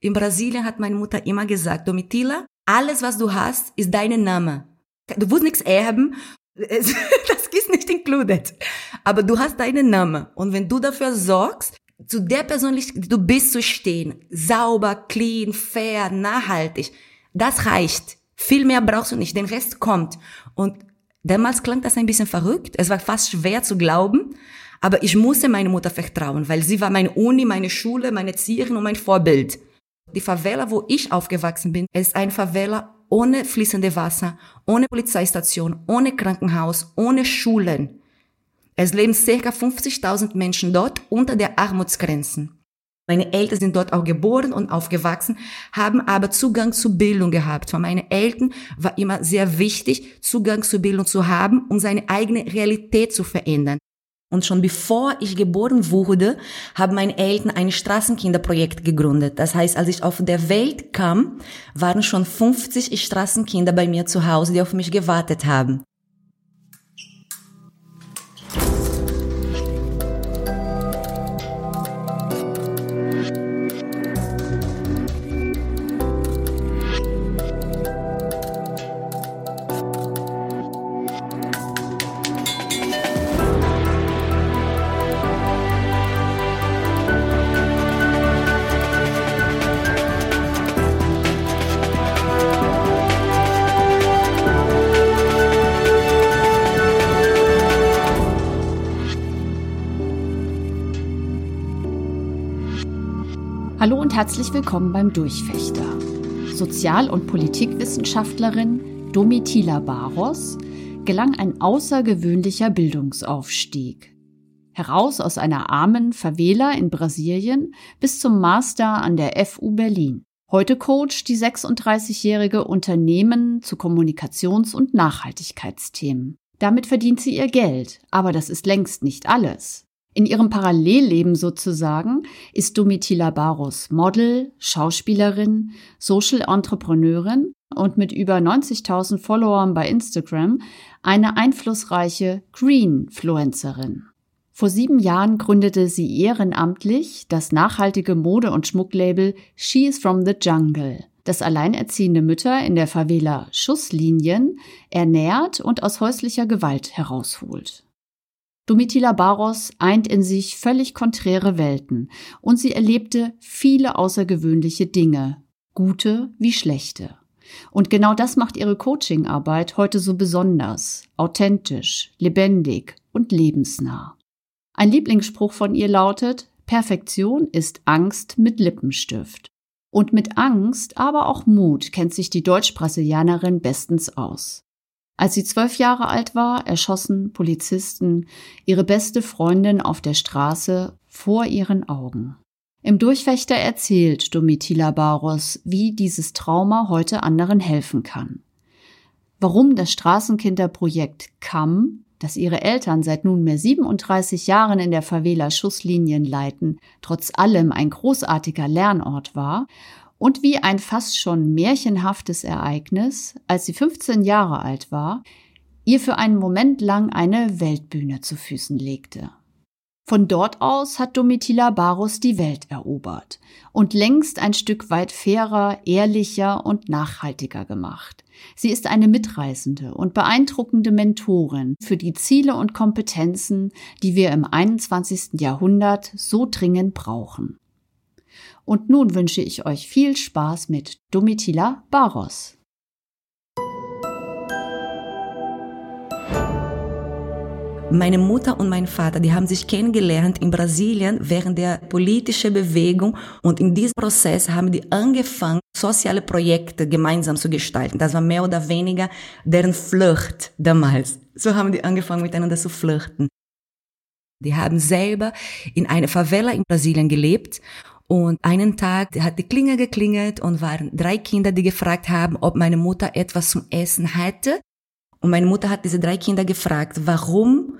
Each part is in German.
In Brasilien hat meine Mutter immer gesagt, Domitila, alles was du hast, ist dein Name. Du musst nichts erben, das ist nicht included. Aber du hast deinen Namen. Und wenn du dafür sorgst, zu der Persönlichkeit, du bist zu stehen, sauber, clean, fair, nachhaltig, das reicht. Viel mehr brauchst du nicht, den Rest kommt. Und damals klang das ein bisschen verrückt, es war fast schwer zu glauben, aber ich musste meine Mutter vertrauen, weil sie war meine Uni, meine Schule, meine Erzieherin und mein Vorbild. Die Favela, wo ich aufgewachsen bin, ist ein Favela ohne fließende Wasser, ohne Polizeistation, ohne Krankenhaus, ohne Schulen. Es leben circa 50.000 Menschen dort unter der Armutsgrenzen. Meine Eltern sind dort auch geboren und aufgewachsen, haben aber Zugang zu Bildung gehabt. Für meine Eltern war immer sehr wichtig, Zugang zu Bildung zu haben, um seine eigene Realität zu verändern. Und schon bevor ich geboren wurde, haben meine Eltern ein Straßenkinderprojekt gegründet. Das heißt, als ich auf der Welt kam, waren schon 50 Straßenkinder bei mir zu Hause, die auf mich gewartet haben. Herzlich willkommen beim Durchfechter. Sozial- und Politikwissenschaftlerin Domitila Baros gelang ein außergewöhnlicher Bildungsaufstieg. Heraus aus einer armen Favela in Brasilien bis zum Master an der FU Berlin. Heute coacht die 36-jährige Unternehmen zu Kommunikations- und Nachhaltigkeitsthemen. Damit verdient sie ihr Geld, aber das ist längst nicht alles. In ihrem Parallelleben sozusagen ist Domitila Barros Model, Schauspielerin, Social Entrepreneurin und mit über 90.000 Followern bei Instagram eine einflussreiche Greenfluencerin. Vor sieben Jahren gründete sie ehrenamtlich das nachhaltige Mode- und Schmucklabel She is from the Jungle, das alleinerziehende Mütter in der Favela Schusslinien ernährt und aus häuslicher Gewalt herausholt. Domitila Barros eint in sich völlig konträre Welten und sie erlebte viele außergewöhnliche Dinge, gute wie schlechte. Und genau das macht ihre Coachingarbeit heute so besonders, authentisch, lebendig und lebensnah. Ein Lieblingsspruch von ihr lautet, Perfektion ist Angst mit Lippenstift. Und mit Angst, aber auch Mut kennt sich die Deutsch-Brasilianerin bestens aus. Als sie zwölf Jahre alt war, erschossen Polizisten ihre beste Freundin auf der Straße vor ihren Augen. Im Durchfechter erzählt Domitila Barros, wie dieses Trauma heute anderen helfen kann. Warum das Straßenkinderprojekt CAM, das ihre Eltern seit nunmehr 37 Jahren in der Favela Schusslinien leiten, trotz allem ein großartiger Lernort war und wie ein fast schon märchenhaftes Ereignis, als sie 15 Jahre alt war, ihr für einen Moment lang eine Weltbühne zu Füßen legte. Von dort aus hat Domitila Barus die Welt erobert und längst ein Stück weit fairer, ehrlicher und nachhaltiger gemacht. Sie ist eine mitreißende und beeindruckende Mentorin für die Ziele und Kompetenzen, die wir im 21. Jahrhundert so dringend brauchen. Und nun wünsche ich euch viel Spaß mit Domitila Baros. Meine Mutter und mein Vater, die haben sich kennengelernt in Brasilien während der politischen Bewegung und in diesem Prozess haben die angefangen, soziale Projekte gemeinsam zu gestalten. Das war mehr oder weniger deren Flucht damals. So haben die angefangen miteinander zu flirten. Die haben selber in einer Favela in Brasilien gelebt und einen Tag hat die Klingel geklingelt und waren drei Kinder, die gefragt haben, ob meine Mutter etwas zum Essen hätte. Und meine Mutter hat diese drei Kinder gefragt, warum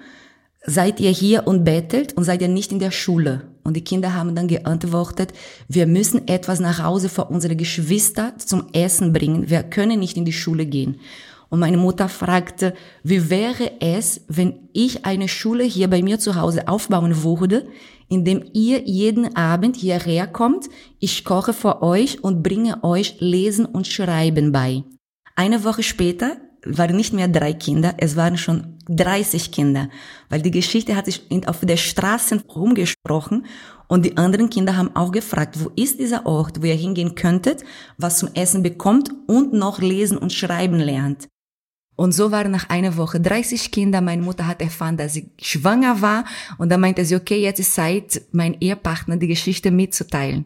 seid ihr hier und bettelt und seid ihr nicht in der Schule? Und die Kinder haben dann geantwortet, wir müssen etwas nach Hause für unsere Geschwister zum Essen bringen. Wir können nicht in die Schule gehen. Und meine Mutter fragte, wie wäre es, wenn ich eine Schule hier bei mir zu Hause aufbauen würde, indem ihr jeden Abend hierher kommt, ich koche für euch und bringe euch Lesen und Schreiben bei. Eine Woche später waren nicht mehr drei Kinder, es waren schon 30 Kinder, weil die Geschichte hat sich auf der Straße rumgesprochen und die anderen Kinder haben auch gefragt, wo ist dieser Ort, wo ihr hingehen könntet, was zum Essen bekommt und noch lesen und schreiben lernt. Und so waren nach einer Woche 30 Kinder. Meine Mutter hat erfahren, dass sie schwanger war. Und dann meinte sie, okay, jetzt ist Zeit, mein Ehepartner die Geschichte mitzuteilen.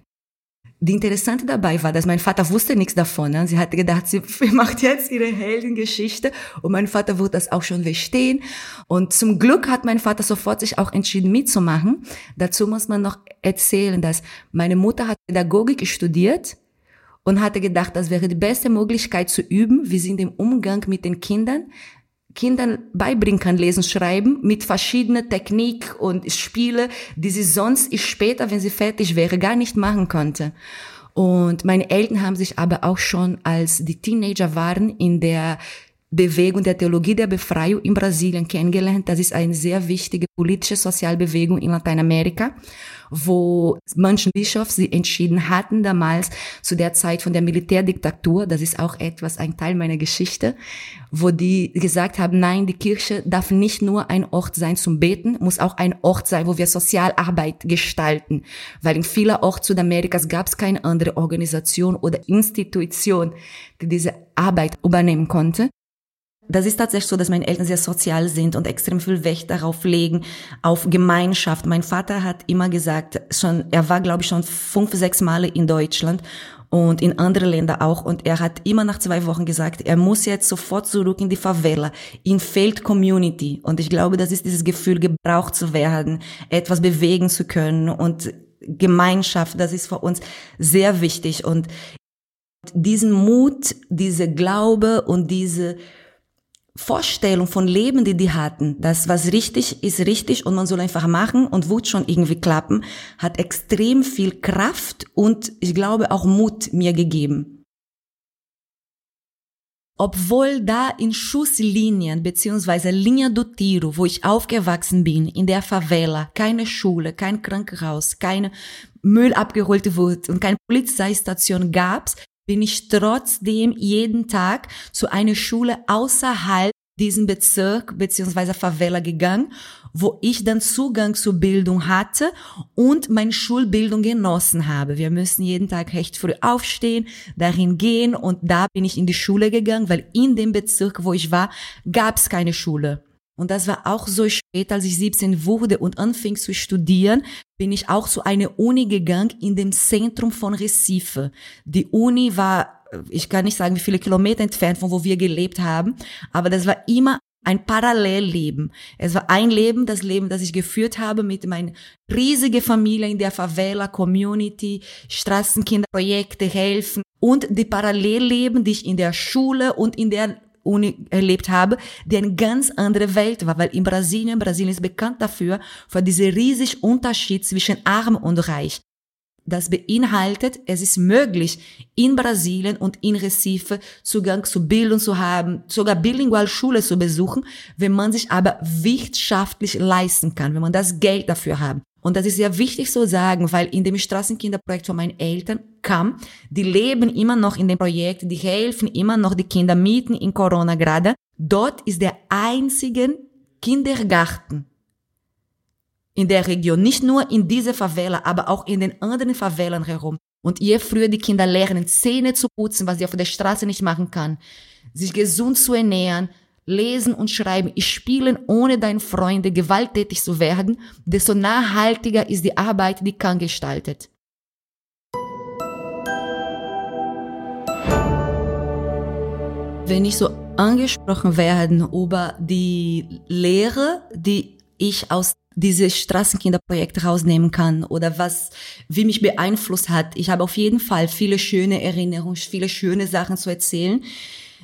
Die Interessante dabei war, dass mein Vater wusste nichts davon. Ne? Sie hatte gedacht, sie macht jetzt ihre Heldengeschichte und mein Vater wird das auch schon verstehen. Und zum Glück hat mein Vater sofort sich auch entschieden mitzumachen. Dazu muss man noch erzählen, dass meine Mutter hat Pädagogik studiert und hatte gedacht, das wäre die beste Möglichkeit zu üben, wie sie in dem Umgang mit den Kindern Kindern beibringen kann, lesen, schreiben, mit verschiedenen Technik und Spiele, die sie sonst später, wenn sie fertig wäre, gar nicht machen konnte. Und meine Eltern haben sich aber auch schon, als die Teenager waren, in der Bewegung der Theologie der Befreiung in Brasilien kennengelernt. Das ist eine sehr wichtige politische Sozialbewegung in Lateinamerika, wo manche Bischofs sie entschieden hatten damals zu der Zeit von der Militärdiktatur. Das ist auch etwas, ein Teil meiner Geschichte, wo die gesagt haben, nein, die Kirche darf nicht nur ein Ort sein zum Beten, muss auch ein Ort sein, wo wir Sozialarbeit gestalten. Weil in vielen Orten Südamerikas gab es keine andere Organisation oder Institution, die diese Arbeit übernehmen konnte. Das ist tatsächlich so, dass meine Eltern sehr sozial sind und extrem viel Wert darauf legen, auf Gemeinschaft. Mein Vater hat immer gesagt, schon, er war, glaube ich, schon fünf, sechs Male in Deutschland und in andere Länder auch. Und er hat immer nach zwei Wochen gesagt, er muss jetzt sofort zurück in die Favela, in Feld Community. Und ich glaube, das ist dieses Gefühl, gebraucht zu werden, etwas bewegen zu können und Gemeinschaft, das ist für uns sehr wichtig. Und diesen Mut, diese Glaube und diese Vorstellung von Leben, die die hatten, das was richtig ist richtig und man soll einfach machen und wird schon irgendwie klappen, hat extrem viel Kraft und ich glaube auch Mut mir gegeben. Obwohl da in Schusslinien beziehungsweise Linha do Tiro, wo ich aufgewachsen bin, in der Favela, keine Schule, kein Krankenhaus, keine Müll abgeholt wird und keine Polizeistation gab's, bin ich trotzdem jeden Tag zu einer Schule außerhalb diesem Bezirk beziehungsweise Favela gegangen, wo ich dann Zugang zur Bildung hatte und meine Schulbildung genossen habe. Wir müssen jeden Tag recht früh aufstehen, dahin gehen und da bin ich in die Schule gegangen, weil in dem Bezirk, wo ich war, gab es keine Schule. Und das war auch so spät, als ich 17 wurde und anfing zu studieren, bin ich auch zu einer Uni gegangen in dem Zentrum von Recife. Die Uni war, ich kann nicht sagen, wie viele Kilometer entfernt von wo wir gelebt haben, aber das war immer ein Parallelleben. Es war ein Leben, das Leben, das ich geführt habe mit meiner riesigen Familie in der Favela, Community, Straßenkinderprojekte helfen und die Parallelleben, die ich in der Schule und in der Uni erlebt habe, die eine ganz andere Welt war, weil in Brasilien, Brasilien ist bekannt dafür, für diesen riesigen Unterschied zwischen arm und reich. Das beinhaltet, es ist möglich, in Brasilien und in Recife Zugang zu Bildung zu haben, sogar bilingual Schule zu besuchen, wenn man sich aber wirtschaftlich leisten kann, wenn man das Geld dafür hat. Und das ist sehr wichtig zu sagen, weil in dem Straßenkinderprojekt von meinen Eltern kam, die leben immer noch in dem Projekt, die helfen immer noch die Kinder mieten in Corona gerade. Dort ist der einzige Kindergarten in der Region, nicht nur in dieser Favela, aber auch in den anderen Favelan herum. Und je früher die Kinder lernen, Zähne zu putzen, was sie auf der Straße nicht machen kann, sich gesund zu ernähren, Lesen und Schreiben, spielen, ohne deine Freunde gewalttätig zu werden, desto nachhaltiger ist die Arbeit, die Kang gestaltet. Wenn ich so angesprochen werden über die Lehre, die ich aus dieses Straßenkinderprojekt rausnehmen kann oder was, wie mich beeinflusst hat. Ich habe auf jeden Fall viele schöne Erinnerungen, viele schöne Sachen zu erzählen.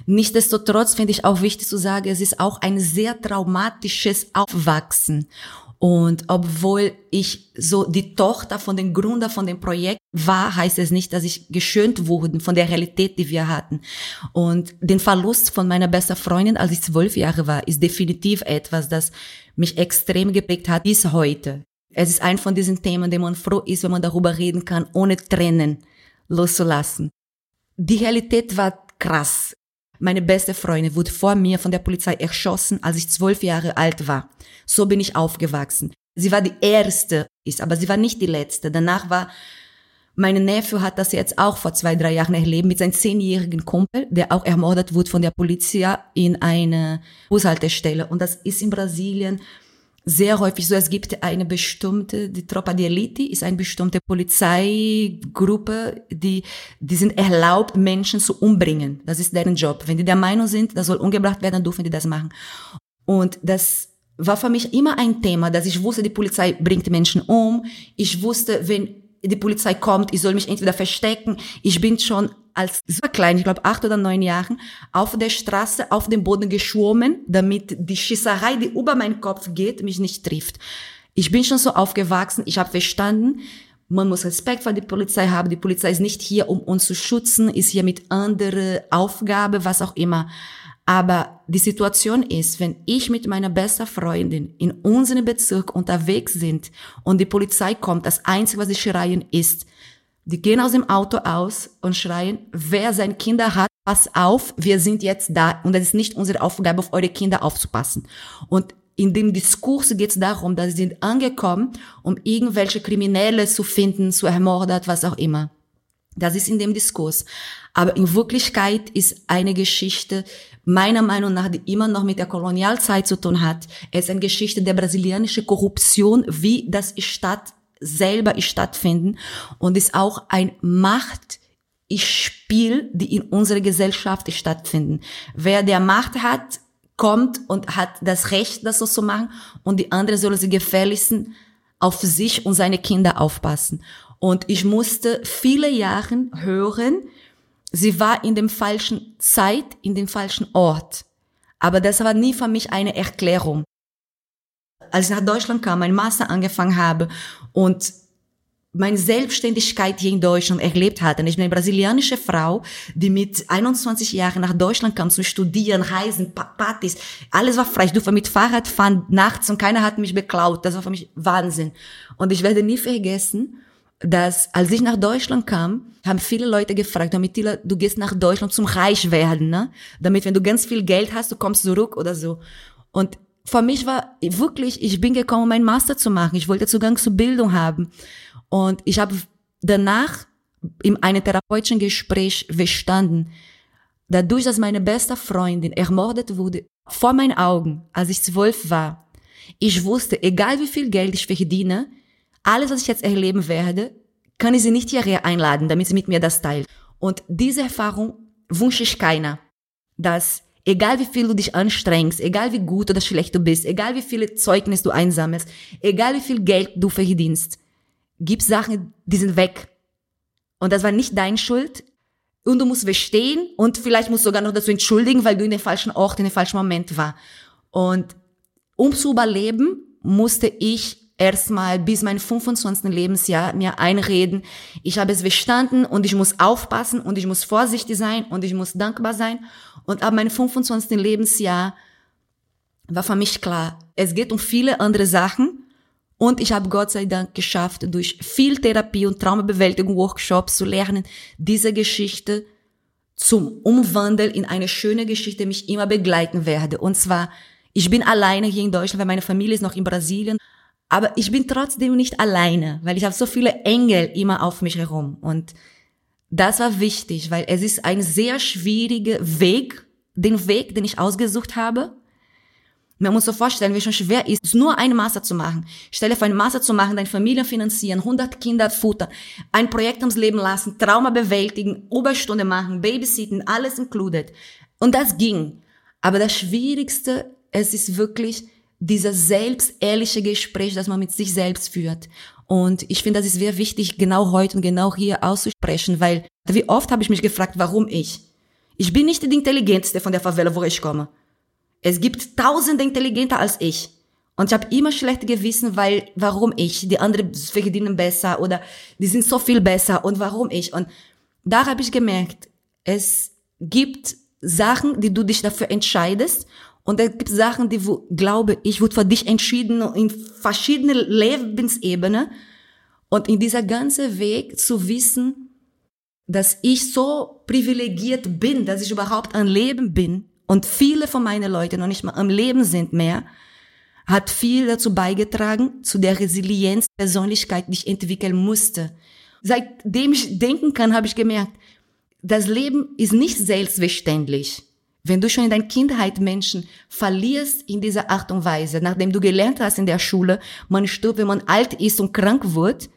Nichtsdestotrotz finde ich auch wichtig zu sagen, es ist auch ein sehr traumatisches Aufwachsen. Und obwohl ich so die Tochter von dem Gründer von dem Projekt war, heißt es nicht, dass ich geschönt wurde von der Realität, die wir hatten. Und den Verlust von meiner besten Freundin, als ich zwölf Jahre war, ist definitiv etwas, das mich extrem geprägt hat bis heute. Es ist ein von diesen Themen, dem man froh ist, wenn man darüber reden kann, ohne Tränen loszulassen. Die Realität war krass. Meine beste Freundin wurde vor mir von der Polizei erschossen, als ich zwölf Jahre alt war. So bin ich aufgewachsen. Sie war die erste, ist, aber sie war nicht die letzte. Danach war mein Neffe hat das jetzt auch vor zwei, drei Jahren erlebt mit seinem zehnjährigen Kumpel, der auch ermordet wurde von der Polizei in einer Bushaltestelle. Und das ist in Brasilien sehr häufig so. Es gibt eine bestimmte, die Tropa de Elite ist eine bestimmte Polizeigruppe, die, die sind erlaubt, Menschen zu umbringen. Das ist deren Job. Wenn die der Meinung sind, das soll umgebracht werden, dürfen die das machen. Und das war für mich immer ein Thema, dass ich wusste, die Polizei bringt Menschen um. Ich wusste, wenn die Polizei kommt, ich soll mich entweder verstecken. Ich bin schon als super klein, ich glaube acht oder neun Jahren, auf der Straße auf dem Boden geschwommen, damit die Schießerei, die über meinen Kopf geht, mich nicht trifft. Ich bin schon so aufgewachsen, ich habe verstanden, man muss Respekt vor der Polizei haben. Die Polizei ist nicht hier, um uns zu schützen, ist hier mit anderer Aufgabe, was auch immer. Aber die Situation ist, wenn ich mit meiner besten Freundin in unserem Bezirk unterwegs sind und die Polizei kommt, das Einzige, was sie schreien, ist, die gehen aus dem Auto aus und schreien, wer seine Kinder hat, pass auf, wir sind jetzt da und es ist nicht unsere Aufgabe, auf eure Kinder aufzupassen. Und in dem Diskurs geht es darum, dass sie sind angekommen, um irgendwelche Kriminelle zu finden, zu ermordet, was auch immer. Das ist in dem Diskurs. Aber in Wirklichkeit ist eine Geschichte, meiner Meinung nach, die immer noch mit der Kolonialzeit zu tun hat. Es ist eine Geschichte der brasilianischen Korruption, wie das Stadt selber stattfinden und ist auch ein Machtspiel, die in unserer Gesellschaft stattfinden. Wer der Macht hat, kommt und hat das Recht, das so zu machen und die andere soll sie gefälligsten auf sich und seine Kinder aufpassen. Und ich musste viele Jahre hören, sie war in dem falschen Zeit, in dem falschen Ort. Aber das war nie für mich eine Erklärung als ich nach Deutschland kam, mein Master angefangen habe und meine Selbstständigkeit hier in Deutschland erlebt hatte. Ich bin eine brasilianische Frau, die mit 21 Jahren nach Deutschland kam zum Studieren, Reisen, Partys. Alles war frei. Ich durfte mit Fahrrad fahren nachts und keiner hat mich beklaut. Das war für mich Wahnsinn. Und ich werde nie vergessen, dass als ich nach Deutschland kam, haben viele Leute gefragt, damit du gehst nach Deutschland zum Reich werden, ne? Damit, wenn du ganz viel Geld hast, du kommst zurück oder so. Und für mich war wirklich, ich bin gekommen, meinen Master zu machen. Ich wollte Zugang zur Bildung haben. Und ich habe danach in einem therapeutischen Gespräch verstanden, dadurch, dass meine beste Freundin ermordet wurde, vor meinen Augen, als ich zwölf war, ich wusste, egal wie viel Geld ich verdiene, alles, was ich jetzt erleben werde, kann ich sie nicht hierher einladen, damit sie mit mir das teilt. Und diese Erfahrung wünsche ich keiner, dass Egal wie viel du dich anstrengst, egal wie gut oder schlecht du bist, egal wie viele Zeugnis du einsammelst, egal wie viel Geld du verdienst, gibt Sachen, die sind weg. Und das war nicht deine Schuld. Und du musst verstehen und vielleicht musst du sogar noch dazu entschuldigen, weil du in den falschen Ort, in den falschen Moment war. Und um zu überleben, musste ich erstmal bis mein 25. Lebensjahr mir einreden, ich habe es verstanden und ich muss aufpassen und ich muss vorsichtig sein und ich muss dankbar sein. Und ab meinem 25. Lebensjahr war für mich klar, es geht um viele andere Sachen und ich habe Gott sei Dank geschafft, durch viel Therapie und Traumabewältigung Workshops zu lernen, diese Geschichte zum Umwandeln in eine schöne Geschichte mich immer begleiten werde. Und zwar, ich bin alleine hier in Deutschland, weil meine Familie ist noch in Brasilien. Aber ich bin trotzdem nicht alleine, weil ich habe so viele Engel immer auf mich herum. Und das war wichtig, weil es ist ein sehr schwieriger Weg, den Weg, den ich ausgesucht habe. Man muss sich vorstellen, wie schon schwer ist, nur eine Master zu machen. Stelle für eine Master zu machen, deine Familie finanzieren, 100 Kinder futtern, ein Projekt ums Leben lassen, Trauma bewältigen, Überstunde machen, Babysitten, alles included. Und das ging. Aber das Schwierigste, es ist wirklich, dieses selbstehrliche Gespräch, das man mit sich selbst führt. Und ich finde, das ist sehr wichtig, genau heute und genau hier auszusprechen, weil wie oft habe ich mich gefragt, warum ich? Ich bin nicht die intelligenteste von der Favela, wo ich komme. Es gibt tausende intelligenter als ich. Und ich habe immer schlecht gewissen, weil warum ich? Die anderen verdienen besser oder die sind so viel besser und warum ich? Und da habe ich gemerkt, es gibt Sachen, die du dich dafür entscheidest Und es gibt Sachen, die, wo, glaube ich, wird für dich entschieden in verschiedene Lebensebenen. Und in dieser ganzen Weg zu wissen, dass ich so privilegiert bin, dass ich überhaupt am Leben bin und viele von meinen Leuten noch nicht mal am Leben sind mehr, hat viel dazu beigetragen, zu der Resilienz Persönlichkeit, die ich entwickeln musste. Seitdem ich denken kann, habe ich gemerkt, das Leben ist nicht selbstverständlich. Wenn du schon in deiner Kindheit Menschen verlierst in dieser Art und Weise, nachdem du gelernt hast in der Schule, man stirbt, wenn man alt ist und krank wird,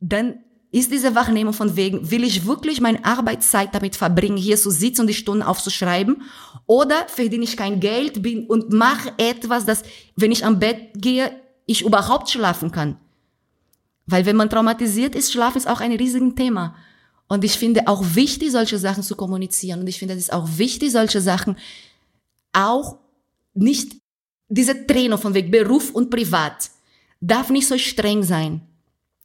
dann ist diese Wahrnehmung von wegen, will ich wirklich meine Arbeitszeit damit verbringen, hier zu sitzen und die Stunden aufzuschreiben? Oder verdiene ich kein Geld bin und mache etwas, dass, wenn ich am Bett gehe, ich überhaupt schlafen kann? Weil wenn man traumatisiert ist, Schlaf ist auch ein riesiges Thema. Und ich finde auch wichtig, solche Sachen zu kommunizieren. Und ich finde, es auch wichtig, solche Sachen auch nicht, diese Trennung von Weg Beruf und Privat darf nicht so streng sein.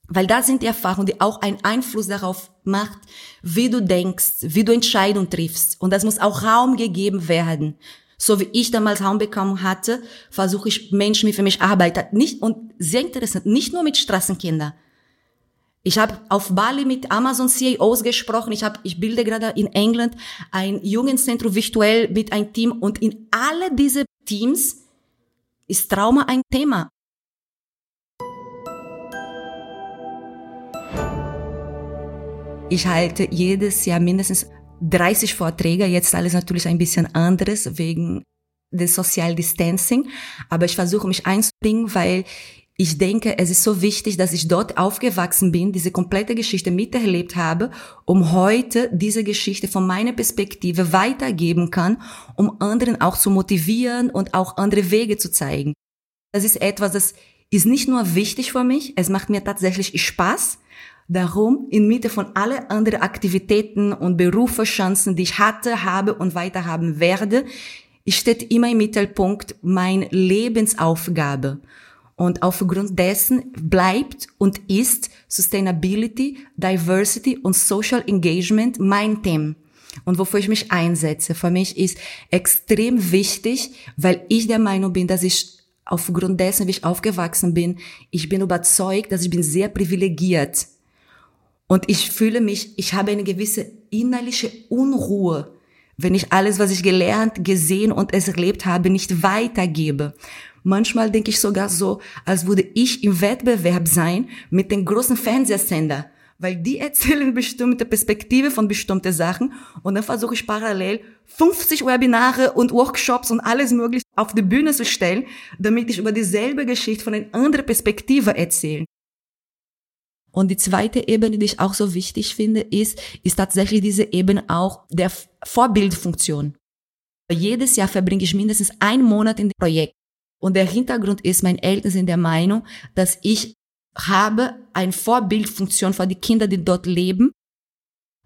Weil das sind die Erfahrungen, die auch einen Einfluss darauf macht, wie du denkst, wie du Entscheidungen triffst. Und das muss auch Raum gegeben werden. So wie ich damals Raum bekommen hatte, versuche ich Menschen, die für mich arbeiten. Nicht, und sehr interessant, nicht nur mit Straßenkindern. Ich habe auf Bali mit Amazon CEOs gesprochen. Ich, hab, ich bilde gerade in England ein Jugendzentrum virtuell mit einem Team. Und in alle diese Teams ist Trauma ein Thema. Ich halte jedes Jahr mindestens 30 Vorträge, jetzt alles natürlich ein bisschen anderes wegen des Social Distancing, aber ich versuche mich einzubringen, weil ich denke, es ist so wichtig, dass ich dort aufgewachsen bin, diese komplette Geschichte miterlebt habe, um heute diese Geschichte von meiner Perspektive weitergeben kann, um anderen auch zu motivieren und auch andere Wege zu zeigen. Das ist etwas, das ist nicht nur wichtig für mich, es macht mir tatsächlich Spaß, Darum, inmitten von alle anderen Aktivitäten und Berufschancen, die ich hatte, habe und weiter haben werde, steht immer im Mittelpunkt meine Lebensaufgabe. Und aufgrund dessen bleibt und ist Sustainability, Diversity und Social Engagement mein Thema. Und wofür ich mich einsetze, für mich ist extrem wichtig, weil ich der Meinung bin, dass ich aufgrund dessen, wie ich aufgewachsen bin, ich bin überzeugt, dass ich bin sehr privilegiert und ich fühle mich, ich habe eine gewisse innerliche Unruhe, wenn ich alles, was ich gelernt, gesehen und es erlebt habe, nicht weitergebe. Manchmal denke ich sogar so, als würde ich im Wettbewerb sein mit den großen Fernsehsender, weil die erzählen bestimmte Perspektive von bestimmten Sachen und dann versuche ich parallel 50 Webinare und Workshops und alles mögliche auf die Bühne zu stellen, damit ich über dieselbe Geschichte von einer anderen Perspektive erzähle. Und die zweite Ebene, die ich auch so wichtig finde, ist, ist tatsächlich diese Ebene auch der Vorbildfunktion. Jedes Jahr verbringe ich mindestens einen Monat in dem Projekt. Und der Hintergrund ist, meine Eltern sind der Meinung, dass ich habe eine Vorbildfunktion für die Kinder, die dort leben.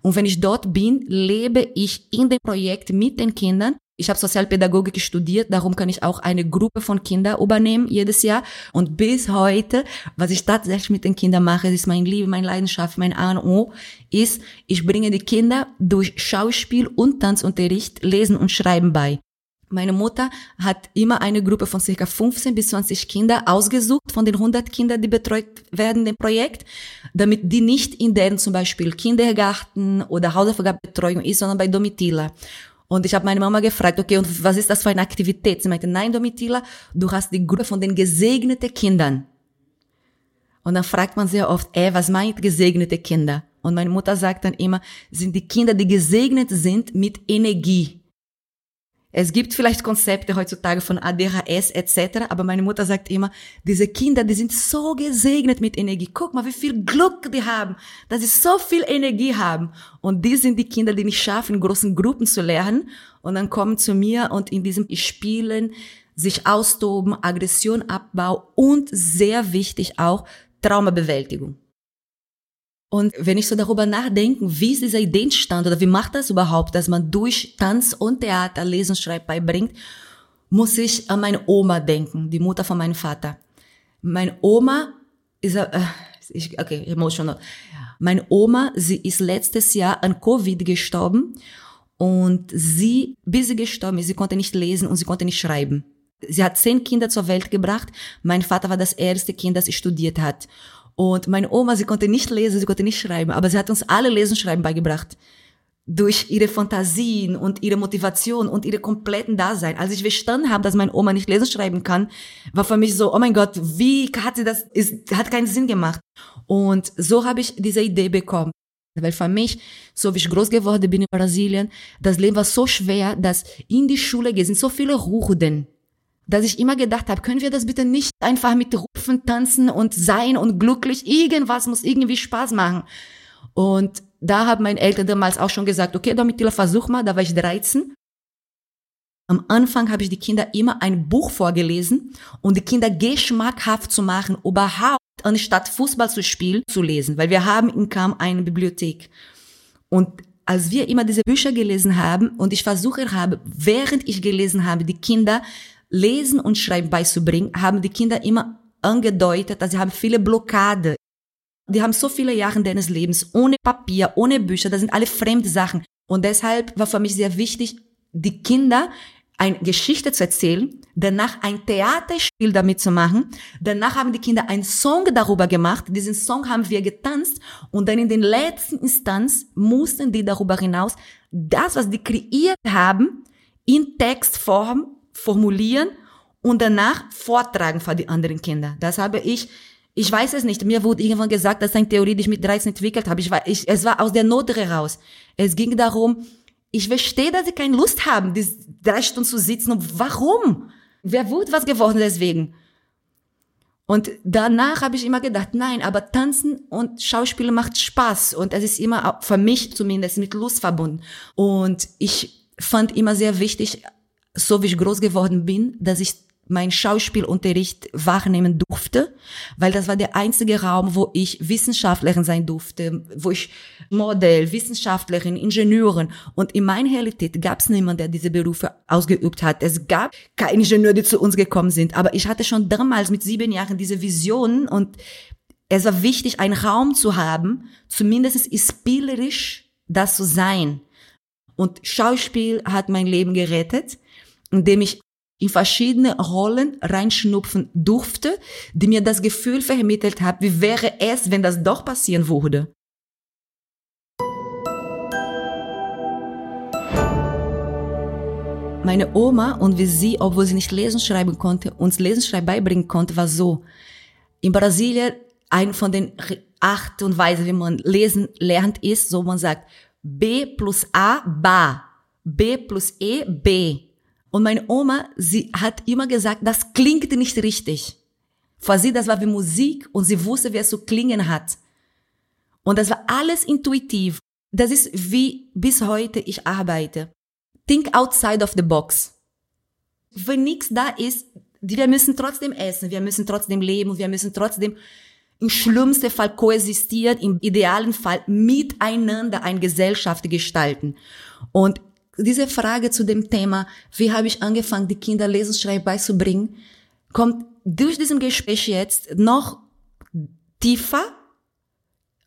Und wenn ich dort bin, lebe ich in dem Projekt mit den Kindern ich habe Sozialpädagogik studiert, darum kann ich auch eine Gruppe von Kindern übernehmen jedes Jahr. Und bis heute, was ich tatsächlich mit den Kindern mache, ist mein Liebe, meine Leidenschaft, mein A und O, ist, ich bringe die Kinder durch Schauspiel und Tanzunterricht, Lesen und Schreiben bei. Meine Mutter hat immer eine Gruppe von circa 15 bis 20 Kinder ausgesucht von den 100 Kindern, die betreut werden im Projekt, damit die nicht in deren zum Beispiel Kindergarten oder Hausaufgabenbetreuung ist, sondern bei Domitila. Und ich habe meine Mama gefragt, okay, und was ist das für eine Aktivität? Sie meinte, nein, Domitila, du hast die Gruppe von den gesegneten Kindern. Und dann fragt man sehr oft, ey, was meint gesegnete Kinder? Und meine Mutter sagt dann immer, sind die Kinder, die gesegnet sind mit Energie. Es gibt vielleicht Konzepte heutzutage von ADHS etc., aber meine Mutter sagt immer, diese Kinder, die sind so gesegnet mit Energie. Guck mal, wie viel Glück die haben, dass sie so viel Energie haben. Und die sind die Kinder, die nicht schaffen, in großen Gruppen zu lernen und dann kommen zu mir und in diesem Spielen sich austoben, Aggressionabbau und sehr wichtig auch Traumabewältigung. Und wenn ich so darüber nachdenke, wie ist diese Idee entstanden oder wie macht das überhaupt, dass man durch Tanz und Theater Lesen, Schreiben beibringt, muss ich an meine Oma denken, die Mutter von meinem Vater. Meine Oma ist, äh, okay, emotional. Meine Oma, sie ist letztes Jahr an Covid gestorben Und sie, bis sie gestorben ist, sie konnte nicht lesen und sie konnte nicht schreiben. Sie hat zehn Kinder zur Welt gebracht. Mein Vater war das erste Kind, das studiert hat. Und meine Oma, sie konnte nicht lesen, sie konnte nicht schreiben, aber sie hat uns alle Lesen, Schreiben beigebracht. Durch ihre Fantasien und ihre Motivation und ihre kompletten Dasein. Als ich verstanden habe, dass meine Oma nicht lesen, schreiben kann, war für mich so, oh mein Gott, wie hat sie das, ist, hat keinen Sinn gemacht. Und so habe ich diese Idee bekommen. Weil für mich, so wie ich groß geworden bin in Brasilien, das Leben war so schwer, dass in die Schule gehen sind so viele Hurden dass ich immer gedacht habe, können wir das bitte nicht einfach mit Rufen tanzen und sein und glücklich, irgendwas muss irgendwie Spaß machen. Und da haben meine Eltern damals auch schon gesagt, okay, Domitila, versuch mal, da war ich 13. Am Anfang habe ich die Kinder immer ein Buch vorgelesen und die Kinder geschmackhaft zu machen, überhaupt anstatt Fußball zu spielen, zu lesen, weil wir haben in Kam eine Bibliothek. Und als wir immer diese Bücher gelesen haben und ich versuche habe, während ich gelesen habe, die Kinder Lesen und Schreiben beizubringen, haben die Kinder immer angedeutet, dass sie haben viele Blockade. Die haben so viele Jahre deines Lebens ohne Papier, ohne Bücher, das sind alle fremde Sachen. Und deshalb war für mich sehr wichtig, die Kinder eine Geschichte zu erzählen, danach ein Theaterspiel damit zu machen. Danach haben die Kinder einen Song darüber gemacht. Diesen Song haben wir getanzt und dann in den letzten Instanz mussten die darüber hinaus das, was die kreiert haben, in Textform formulieren und danach vortragen für die anderen Kinder. Das habe ich, ich weiß es nicht. Mir wurde irgendwann gesagt, dass eine Theorie, die ich mit 13 entwickelt habe. Ich war, ich, es war aus der Not heraus. Es ging darum, ich verstehe, dass sie keine Lust haben, diese drei Stunden zu sitzen. Und warum? Wer wird was geworden deswegen? Und danach habe ich immer gedacht, nein, aber Tanzen und Schauspielen macht Spaß und es ist immer, für mich zumindest, mit Lust verbunden. Und ich fand immer sehr wichtig, so wie ich groß geworden bin, dass ich meinen Schauspielunterricht wahrnehmen durfte, weil das war der einzige Raum, wo ich Wissenschaftlerin sein durfte, wo ich Modell, Wissenschaftlerin, Ingenieurin und in meiner Realität gab es niemanden, der diese Berufe ausgeübt hat. Es gab keine Ingenieure, die zu uns gekommen sind, aber ich hatte schon damals mit sieben Jahren diese Vision und es war wichtig, einen Raum zu haben, zumindest spielerisch das zu sein. Und Schauspiel hat mein Leben gerettet indem ich in verschiedene Rollen reinschnupfen durfte, die mir das Gefühl vermittelt haben, wie wäre es, wenn das doch passieren würde. Meine Oma und wie sie, obwohl sie nicht lesen schreiben konnte, uns lesen schreiben beibringen konnte, war so. In Brasilien, ein von den Art und Weise, wie man lesen lernt, ist, so man sagt, B plus A, Ba. B plus E, B. Und meine Oma, sie hat immer gesagt, das klingt nicht richtig. Für sie, das war wie Musik und sie wusste, wie es zu klingen hat. Und das war alles intuitiv. Das ist wie bis heute ich arbeite. Think outside of the box. Wenn nichts da ist, wir müssen trotzdem essen, wir müssen trotzdem leben, wir müssen trotzdem im schlimmsten Fall koexistieren, im idealen Fall miteinander eine Gesellschaft gestalten. Und diese Frage zu dem Thema, wie habe ich angefangen, die Kinder Lesen, Schreiben beizubringen, kommt durch diesen Gespräch jetzt noch tiefer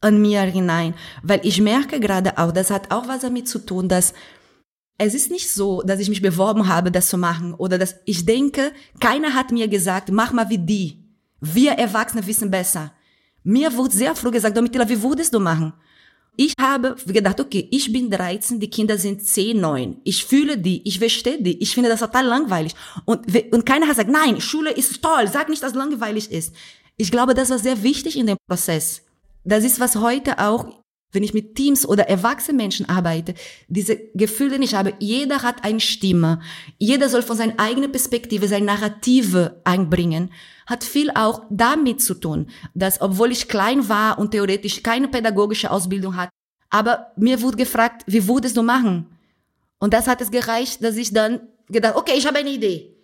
an mir hinein, weil ich merke gerade auch, das hat auch was damit zu tun, dass es ist nicht so, dass ich mich beworben habe, das zu machen oder dass ich denke, keiner hat mir gesagt, mach mal wie die. Wir Erwachsene wissen besser. Mir wurde sehr früh gesagt, Domitila, wie würdest du machen? Ich habe gedacht, okay, ich bin 13, die Kinder sind 10, 9. Ich fühle die, ich verstehe die, ich finde das total langweilig. Und, und keiner hat gesagt, nein, Schule ist toll, sag nicht, dass es langweilig ist. Ich glaube, das war sehr wichtig in dem Prozess. Das ist, was heute auch, wenn ich mit Teams oder erwachsenen Menschen arbeite, diese Gefühle nicht habe. Jeder hat eine Stimme. Jeder soll von seiner eigenen Perspektive, seine Narrative einbringen hat viel auch damit zu tun, dass obwohl ich klein war und theoretisch keine pädagogische Ausbildung hatte, aber mir wurde gefragt, wie würdest du machen? Und das hat es gereicht, dass ich dann gedacht, okay, ich habe eine Idee.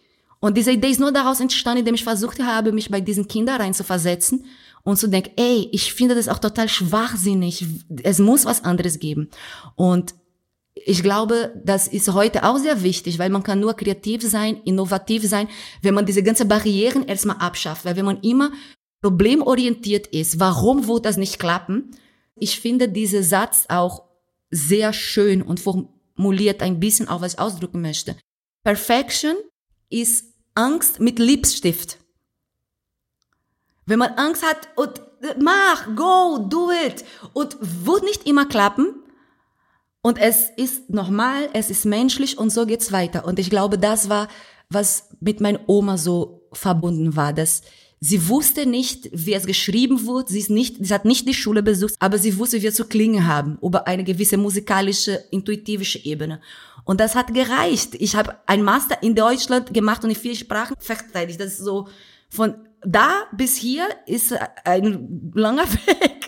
Und diese Idee ist nur daraus entstanden, indem ich versucht habe, mich bei diesen Kindern reinzuversetzen und zu denken, ey, ich finde das auch total schwachsinnig. Es muss was anderes geben. Und ich glaube, das ist heute auch sehr wichtig, weil man kann nur kreativ sein, innovativ sein, wenn man diese ganzen Barrieren erstmal abschafft. Weil wenn man immer problemorientiert ist, warum wird das nicht klappen? Ich finde diesen Satz auch sehr schön und formuliert ein bisschen auch, was ich ausdrücken möchte. Perfection ist Angst mit Lipstift. Wenn man Angst hat und mach, go, do it und wird nicht immer klappen. Und es ist normal, es ist menschlich und so geht's weiter. Und ich glaube, das war, was mit meiner Oma so verbunden war, dass sie wusste nicht, wie es geschrieben wird. Sie ist nicht, sie hat nicht die Schule besucht, aber sie wusste, wie wir zu klingen haben über eine gewisse musikalische, intuitive Ebene. Und das hat gereicht. Ich habe ein Master in Deutschland gemacht und in vier Sprachen verteidigt. Das ist so von da bis hier ist ein langer Weg.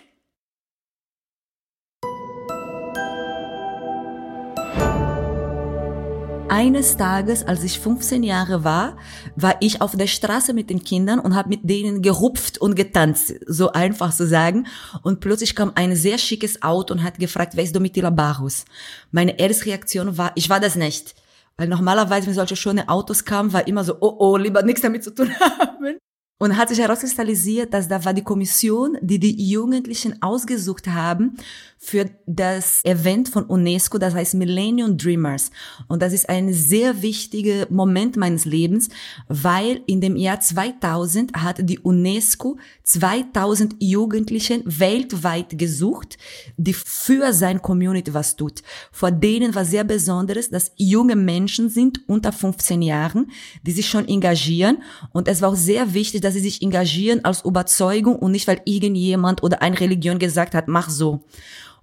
Eines Tages, als ich 15 Jahre war, war ich auf der Straße mit den Kindern und habe mit denen gerupft und getanzt, so einfach zu sagen. Und plötzlich kam ein sehr schickes Auto und hat gefragt, wer ist Domitila Barus? Meine erste Reaktion war, ich war das nicht. Weil normalerweise, wenn solche schöne Autos kamen, war immer so, oh oh, lieber nichts damit zu tun haben. Und hat sich herauskristallisiert, dass da war die Kommission, die die Jugendlichen ausgesucht haben für das Event von UNESCO, das heißt Millennium Dreamers. Und das ist ein sehr wichtiger Moment meines Lebens, weil in dem Jahr 2000 hat die UNESCO 2000 Jugendlichen weltweit gesucht, die für sein Community was tut. Vor denen war sehr besonderes, dass junge Menschen sind unter 15 Jahren, die sich schon engagieren. Und es war auch sehr wichtig, dass sie sich engagieren aus Überzeugung und nicht, weil irgendjemand oder eine Religion gesagt hat, mach so.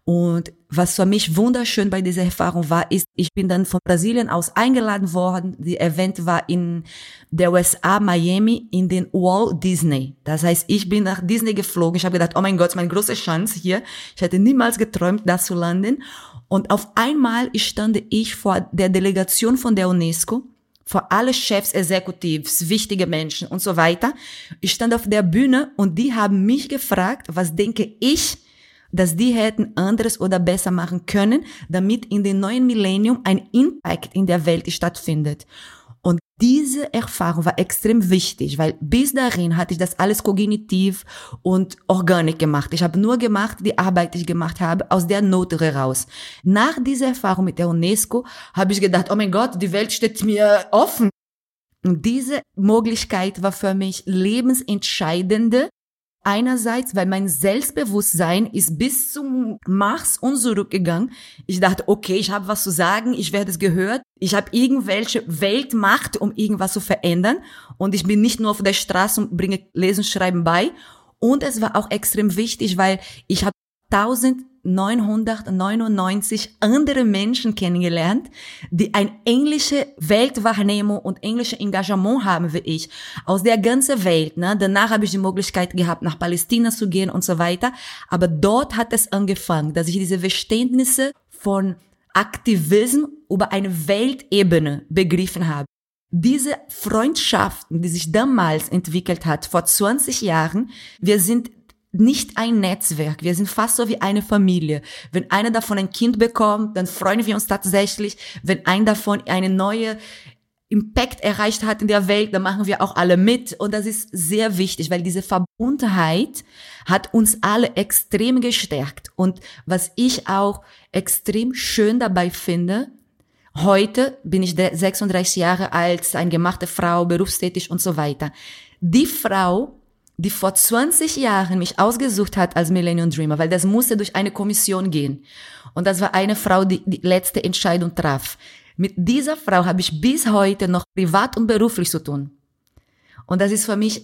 Und was für mich wunderschön bei dieser Erfahrung war, ist, ich bin dann von Brasilien aus eingeladen worden. Die Event war in der USA, Miami, in den Walt Disney. Das heißt, ich bin nach Disney geflogen. Ich habe gedacht, oh mein Gott, meine große Chance hier. Ich hätte niemals geträumt, da zu landen. Und auf einmal stand ich vor der Delegation von der UNESCO vor alle Chefs, Executives, wichtige Menschen und so weiter. Ich stand auf der Bühne und die haben mich gefragt, was denke ich, dass die hätten anderes oder besser machen können, damit in dem neuen Millennium ein Impact in der Welt stattfindet. Und diese Erfahrung war extrem wichtig, weil bis dahin hatte ich das alles kognitiv und organisch gemacht. Ich habe nur gemacht, die Arbeit, die ich gemacht habe, aus der Not heraus. Nach dieser Erfahrung mit der UNESCO habe ich gedacht, oh mein Gott, die Welt steht mir offen. Und diese Möglichkeit war für mich lebensentscheidende, Einerseits, weil mein Selbstbewusstsein ist bis zum Mars und zurückgegangen. Ich dachte, okay, ich habe was zu sagen, ich werde es gehört. Ich habe irgendwelche Weltmacht, um irgendwas zu verändern. Und ich bin nicht nur auf der Straße und bringe Lesen, Schreiben bei. Und es war auch extrem wichtig, weil ich habe 1999 andere Menschen kennengelernt, die ein englische Weltwahrnehmung und englische Engagement haben wie ich, aus der ganzen Welt. Ne? Danach habe ich die Möglichkeit gehabt, nach Palästina zu gehen und so weiter. Aber dort hat es angefangen, dass ich diese Verständnisse von Aktivismus über eine Weltebene begriffen habe. Diese Freundschaften, die sich damals entwickelt hat, vor 20 Jahren, wir sind nicht ein Netzwerk. Wir sind fast so wie eine Familie. Wenn einer davon ein Kind bekommt, dann freuen wir uns tatsächlich. Wenn ein davon eine neue Impact erreicht hat in der Welt, dann machen wir auch alle mit. Und das ist sehr wichtig, weil diese Verbundenheit hat uns alle extrem gestärkt. Und was ich auch extrem schön dabei finde, heute bin ich 36 Jahre alt, eine gemachte Frau, berufstätig und so weiter. Die Frau, die vor 20 Jahren mich ausgesucht hat als Millennium Dreamer, weil das musste durch eine Kommission gehen. Und das war eine Frau, die die letzte Entscheidung traf. Mit dieser Frau habe ich bis heute noch privat und beruflich zu tun. Und das ist für mich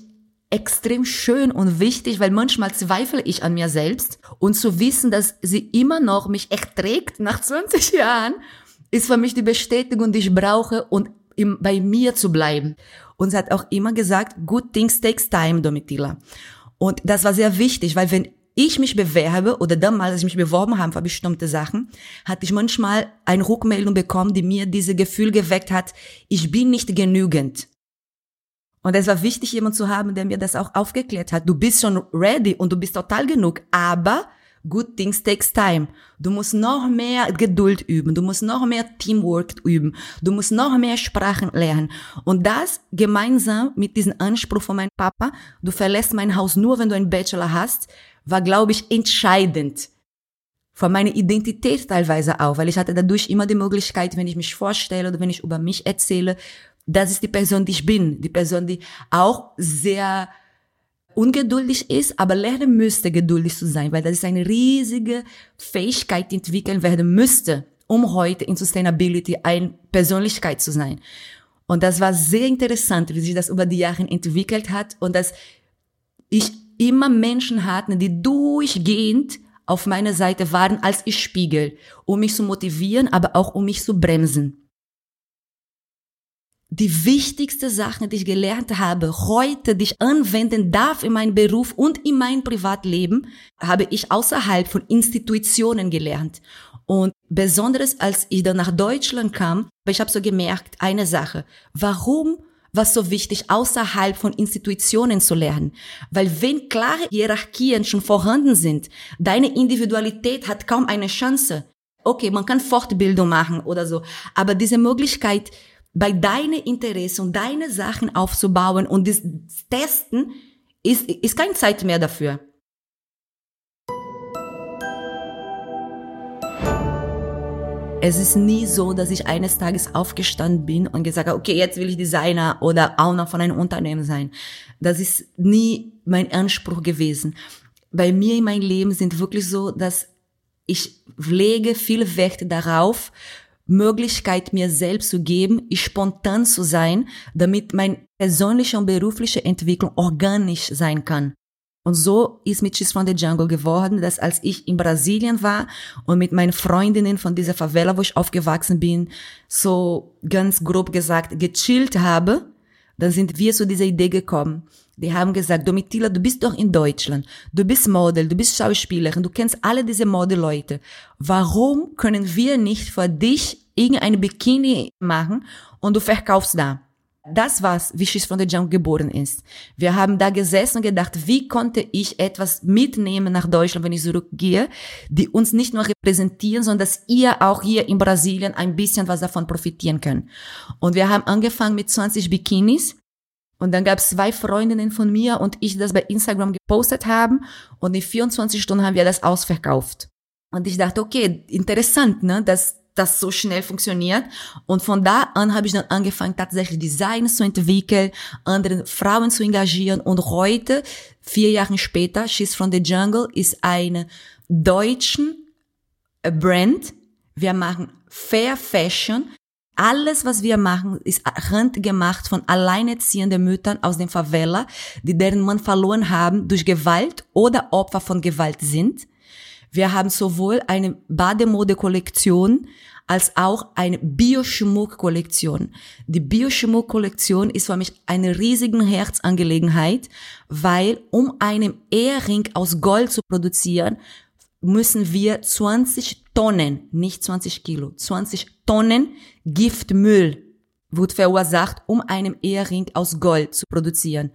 extrem schön und wichtig, weil manchmal zweifle ich an mir selbst und zu wissen, dass sie immer noch mich echt trägt nach 20 Jahren, ist für mich die Bestätigung, die ich brauche und bei mir zu bleiben. Und sie hat auch immer gesagt, good things takes time, Domitila. Und das war sehr wichtig, weil wenn ich mich bewerbe oder damals, als ich mich beworben habe für bestimmte Sachen, hatte ich manchmal eine Rückmeldung bekommen, die mir dieses Gefühl geweckt hat, ich bin nicht genügend. Und es war wichtig, jemand zu haben, der mir das auch aufgeklärt hat. Du bist schon ready und du bist total genug, aber Good things takes time. Du musst noch mehr Geduld üben. Du musst noch mehr Teamwork üben. Du musst noch mehr Sprachen lernen. Und das gemeinsam mit diesem Anspruch von meinem Papa, du verlässt mein Haus nur, wenn du einen Bachelor hast, war, glaube ich, entscheidend von meiner Identität teilweise auch, weil ich hatte dadurch immer die Möglichkeit, wenn ich mich vorstelle oder wenn ich über mich erzähle, das ist die Person, die ich bin, die Person, die auch sehr ungeduldig ist, aber lernen müsste, geduldig zu sein, weil das ist eine riesige Fähigkeit, die entwickeln werden müsste, um heute in Sustainability eine Persönlichkeit zu sein. Und das war sehr interessant, wie sich das über die Jahre entwickelt hat und dass ich immer Menschen hatte, die durchgehend auf meiner Seite waren als ich Spiegel, um mich zu motivieren, aber auch um mich zu bremsen die wichtigste Sache, die ich gelernt habe, heute, die ich anwenden darf in meinem Beruf und in meinem Privatleben, habe ich außerhalb von Institutionen gelernt. Und besonders als ich dann nach Deutschland kam, ich habe so gemerkt, eine Sache, warum war so wichtig, außerhalb von Institutionen zu lernen? Weil wenn klare Hierarchien schon vorhanden sind, deine Individualität hat kaum eine Chance. Okay, man kann Fortbildung machen oder so, aber diese Möglichkeit, bei deine Interessen deine Sachen aufzubauen und das Testen ist, ist keine Zeit mehr dafür. Es ist nie so, dass ich eines Tages aufgestanden bin und gesagt habe, okay, jetzt will ich Designer oder Owner von einem Unternehmen sein. Das ist nie mein Anspruch gewesen. Bei mir in meinem Leben sind wirklich so, dass ich lege viel Wert darauf, Möglichkeit mir selbst zu geben, spontan zu sein, damit meine persönliche und berufliche Entwicklung organisch sein kann. Und so ist mit Cheese from the Jungle geworden, dass als ich in Brasilien war und mit meinen Freundinnen von dieser Favela, wo ich aufgewachsen bin, so ganz grob gesagt gechillt habe, dann sind wir zu dieser Idee gekommen. Die haben gesagt, Domitila, du bist doch in Deutschland. Du bist Model, du bist Schauspielerin, du kennst alle diese Modeleute. Warum können wir nicht für dich irgendein Bikini machen und du verkaufst da? Das war's, wie Schiss von der Jump geboren ist. Wir haben da gesessen und gedacht, wie konnte ich etwas mitnehmen nach Deutschland, wenn ich zurückgehe, die uns nicht nur repräsentieren, sondern dass ihr auch hier in Brasilien ein bisschen was davon profitieren könnt. Und wir haben angefangen mit 20 Bikinis und dann gab es zwei Freundinnen von mir und ich, das bei Instagram gepostet haben. Und in 24 Stunden haben wir das ausverkauft. Und ich dachte, okay, interessant, ne, dass das so schnell funktioniert. Und von da an habe ich dann angefangen, tatsächlich Designs zu entwickeln, andere Frauen zu engagieren. Und heute, vier Jahre später, She's from the Jungle ist eine deutschen Brand. Wir machen Fair Fashion alles, was wir machen, ist handgemacht von alleinerziehenden Müttern aus den Favela, die deren Mann verloren haben durch Gewalt oder Opfer von Gewalt sind. Wir haben sowohl eine Bademode-Kollektion als auch eine Bioschmuck-Kollektion. Die Bioschmuck-Kollektion ist für mich eine riesige Herzangelegenheit, weil um einen Ehering aus Gold zu produzieren, müssen wir 20 Tonnen, nicht 20 Kilo, 20 Tonnen Giftmüll wird verursacht, um einen Ehering aus Gold zu produzieren.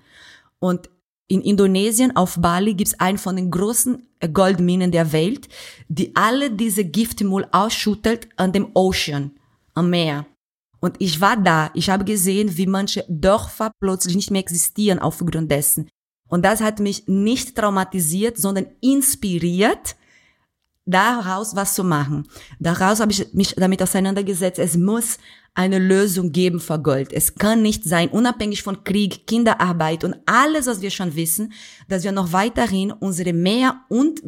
Und in Indonesien, auf Bali, gibt's einen von den großen Goldminen der Welt, die alle diese Giftmüll ausschüttelt an dem Ocean, am Meer. Und ich war da, ich habe gesehen, wie manche Dörfer plötzlich nicht mehr existieren aufgrund dessen. Und das hat mich nicht traumatisiert, sondern inspiriert, daraus was zu machen. Daraus habe ich mich damit auseinandergesetzt, es muss eine Lösung geben für Gold. Es kann nicht sein, unabhängig von Krieg, Kinderarbeit und alles, was wir schon wissen, dass wir noch weiterhin unsere Meer und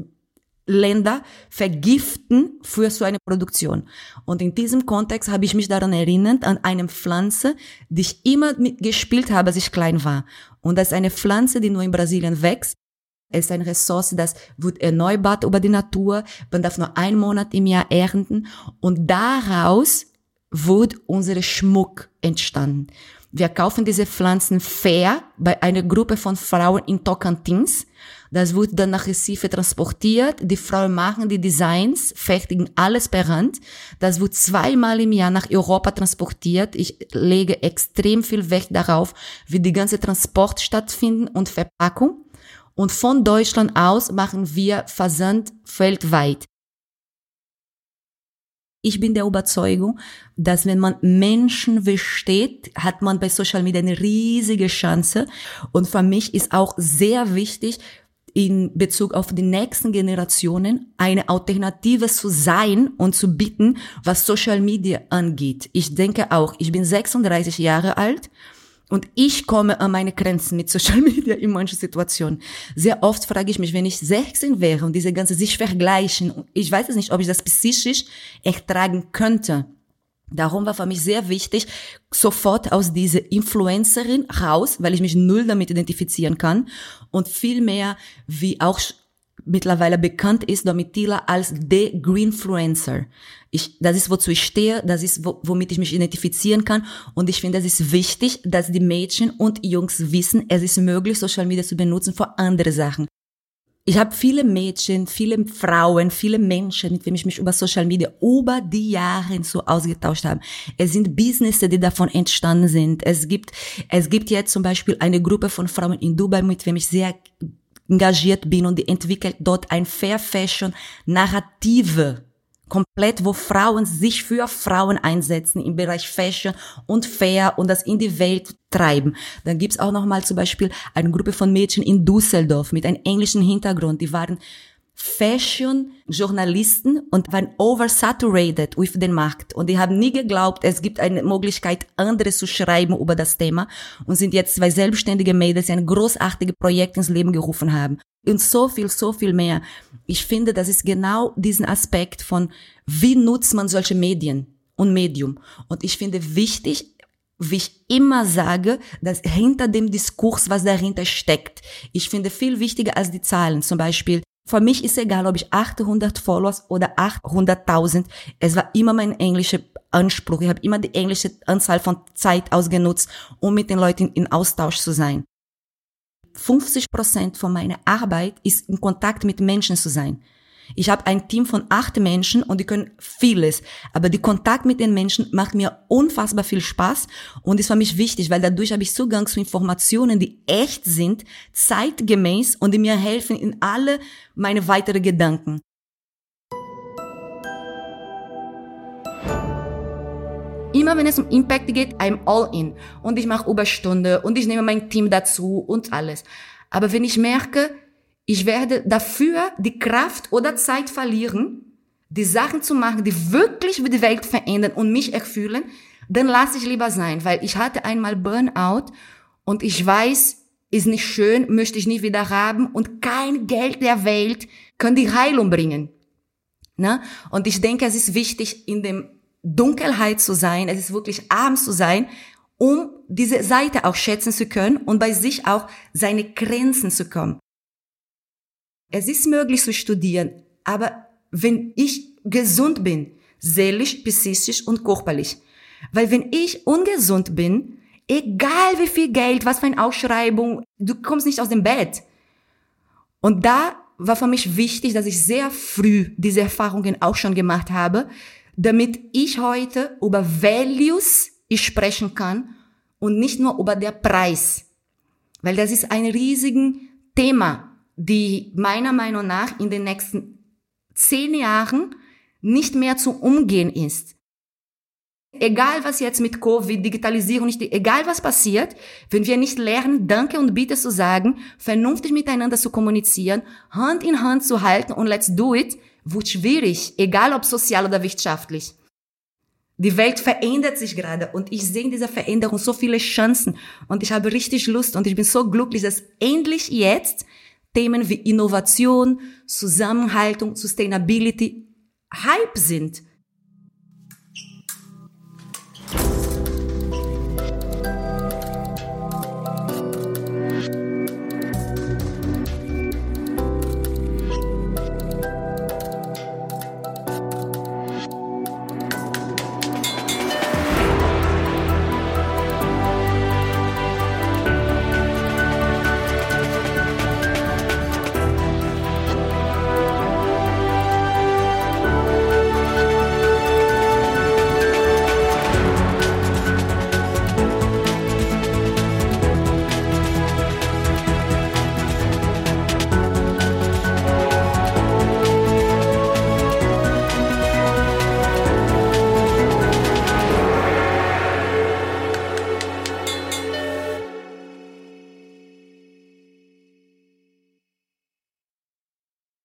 Länder vergiften für so eine Produktion. Und in diesem Kontext habe ich mich daran erinnert, an eine Pflanze, die ich immer gespielt habe, als ich klein war. Und das ist eine Pflanze, die nur in Brasilien wächst ist eine Ressource, das wird erneuert über die Natur. Man darf nur einen Monat im Jahr ernten. Und daraus wird unser Schmuck entstanden. Wir kaufen diese Pflanzen fair bei einer Gruppe von Frauen in Tocantins. Das wird dann nach Recife transportiert. Die Frauen machen die Designs, fertigen alles per Hand. Das wird zweimal im Jahr nach Europa transportiert. Ich lege extrem viel Wert darauf, wie die ganze Transport stattfinden und Verpackung. Und von Deutschland aus machen wir Versand weltweit. Ich bin der Überzeugung, dass wenn man Menschen versteht, hat man bei Social Media eine riesige Chance. Und für mich ist auch sehr wichtig, in Bezug auf die nächsten Generationen eine Alternative zu sein und zu bieten, was Social Media angeht. Ich denke auch, ich bin 36 Jahre alt und ich komme an meine Grenzen mit Social Media in manchen Situationen. Sehr oft frage ich mich, wenn ich 16 wäre und diese ganze sich vergleichen, ich weiß es nicht, ob ich das psychisch ertragen könnte. Darum war für mich sehr wichtig, sofort aus dieser Influencerin raus, weil ich mich null damit identifizieren kann und viel mehr, wie auch mittlerweile bekannt ist, Domitila als the Greenfluencer. Ich, das ist, wozu ich stehe, das ist, womit ich mich identifizieren kann. Und ich finde, es ist wichtig, dass die Mädchen und Jungs wissen, es ist möglich, Social Media zu benutzen für andere Sachen. Ich habe viele Mädchen, viele Frauen, viele Menschen, mit denen ich mich über Social Media über die Jahre so ausgetauscht habe. Es sind Businesses, die davon entstanden sind. Es gibt, es gibt jetzt zum Beispiel eine Gruppe von Frauen in Dubai, mit denen ich sehr engagiert bin und entwickelt dort ein Fair Fashion Narrative komplett, wo Frauen sich für Frauen einsetzen im Bereich Fashion und Fair und das in die Welt treiben. Dann gibt's auch noch mal zum Beispiel eine Gruppe von Mädchen in Düsseldorf mit einem englischen Hintergrund. Die waren Fashion-Journalisten und waren oversaturated with den Markt. Und die haben nie geglaubt, es gibt eine Möglichkeit, anderes zu schreiben über das Thema und sind jetzt zwei selbstständige Mädels, die ein großartiges Projekt ins Leben gerufen haben. Und so viel, so viel mehr. Ich finde, das ist genau diesen Aspekt von, wie nutzt man solche Medien und Medium. Und ich finde wichtig, wie ich immer sage, dass hinter dem Diskurs, was dahinter steckt. Ich finde viel wichtiger als die Zahlen. Zum Beispiel, für mich ist egal, ob ich 800 Followers oder 800.000. Es war immer mein englischer Anspruch. Ich habe immer die englische Anzahl von Zeit ausgenutzt, um mit den Leuten in Austausch zu sein. 50 Prozent von meiner Arbeit ist in Kontakt mit Menschen zu sein. Ich habe ein Team von acht Menschen und die können vieles. Aber die Kontakt mit den Menschen macht mir unfassbar viel Spaß und ist für mich wichtig, weil dadurch habe ich Zugang zu Informationen, die echt sind, zeitgemäß und die mir helfen in alle meine weiteren Gedanken. Immer wenn es um Impact geht, I'm all in. Und ich mache Überstunde und ich nehme mein Team dazu und alles. Aber wenn ich merke, ich werde dafür die Kraft oder Zeit verlieren, die Sachen zu machen, die wirklich die Welt verändern und mich erfüllen, dann lasse ich lieber sein, weil ich hatte einmal Burnout und ich weiß, ist nicht schön, möchte ich nicht wieder haben und kein Geld der Welt kann die Heilung bringen. Ne? Und ich denke, es ist wichtig, in dem Dunkelheit zu sein, es ist wirklich arm zu sein, um diese Seite auch schätzen zu können und bei sich auch seine Grenzen zu kommen. Es ist möglich zu studieren, aber wenn ich gesund bin, seelisch, psychisch und körperlich. Weil wenn ich ungesund bin, egal wie viel Geld, was für eine Ausschreibung, du kommst nicht aus dem Bett. Und da war für mich wichtig, dass ich sehr früh diese Erfahrungen auch schon gemacht habe, damit ich heute über Values sprechen kann und nicht nur über der Preis. Weil das ist ein riesiges Thema die meiner Meinung nach in den nächsten zehn Jahren nicht mehr zu umgehen ist. Egal was jetzt mit Covid, Digitalisierung, nicht, egal was passiert, wenn wir nicht lernen, Danke und Bitte zu sagen, vernünftig miteinander zu kommunizieren, Hand in Hand zu halten und let's do it, wird schwierig, egal ob sozial oder wirtschaftlich. Die Welt verändert sich gerade und ich sehe in dieser Veränderung so viele Chancen und ich habe richtig Lust und ich bin so glücklich, dass endlich jetzt Themen wie Innovation, Zusammenhaltung, Sustainability Hype sind.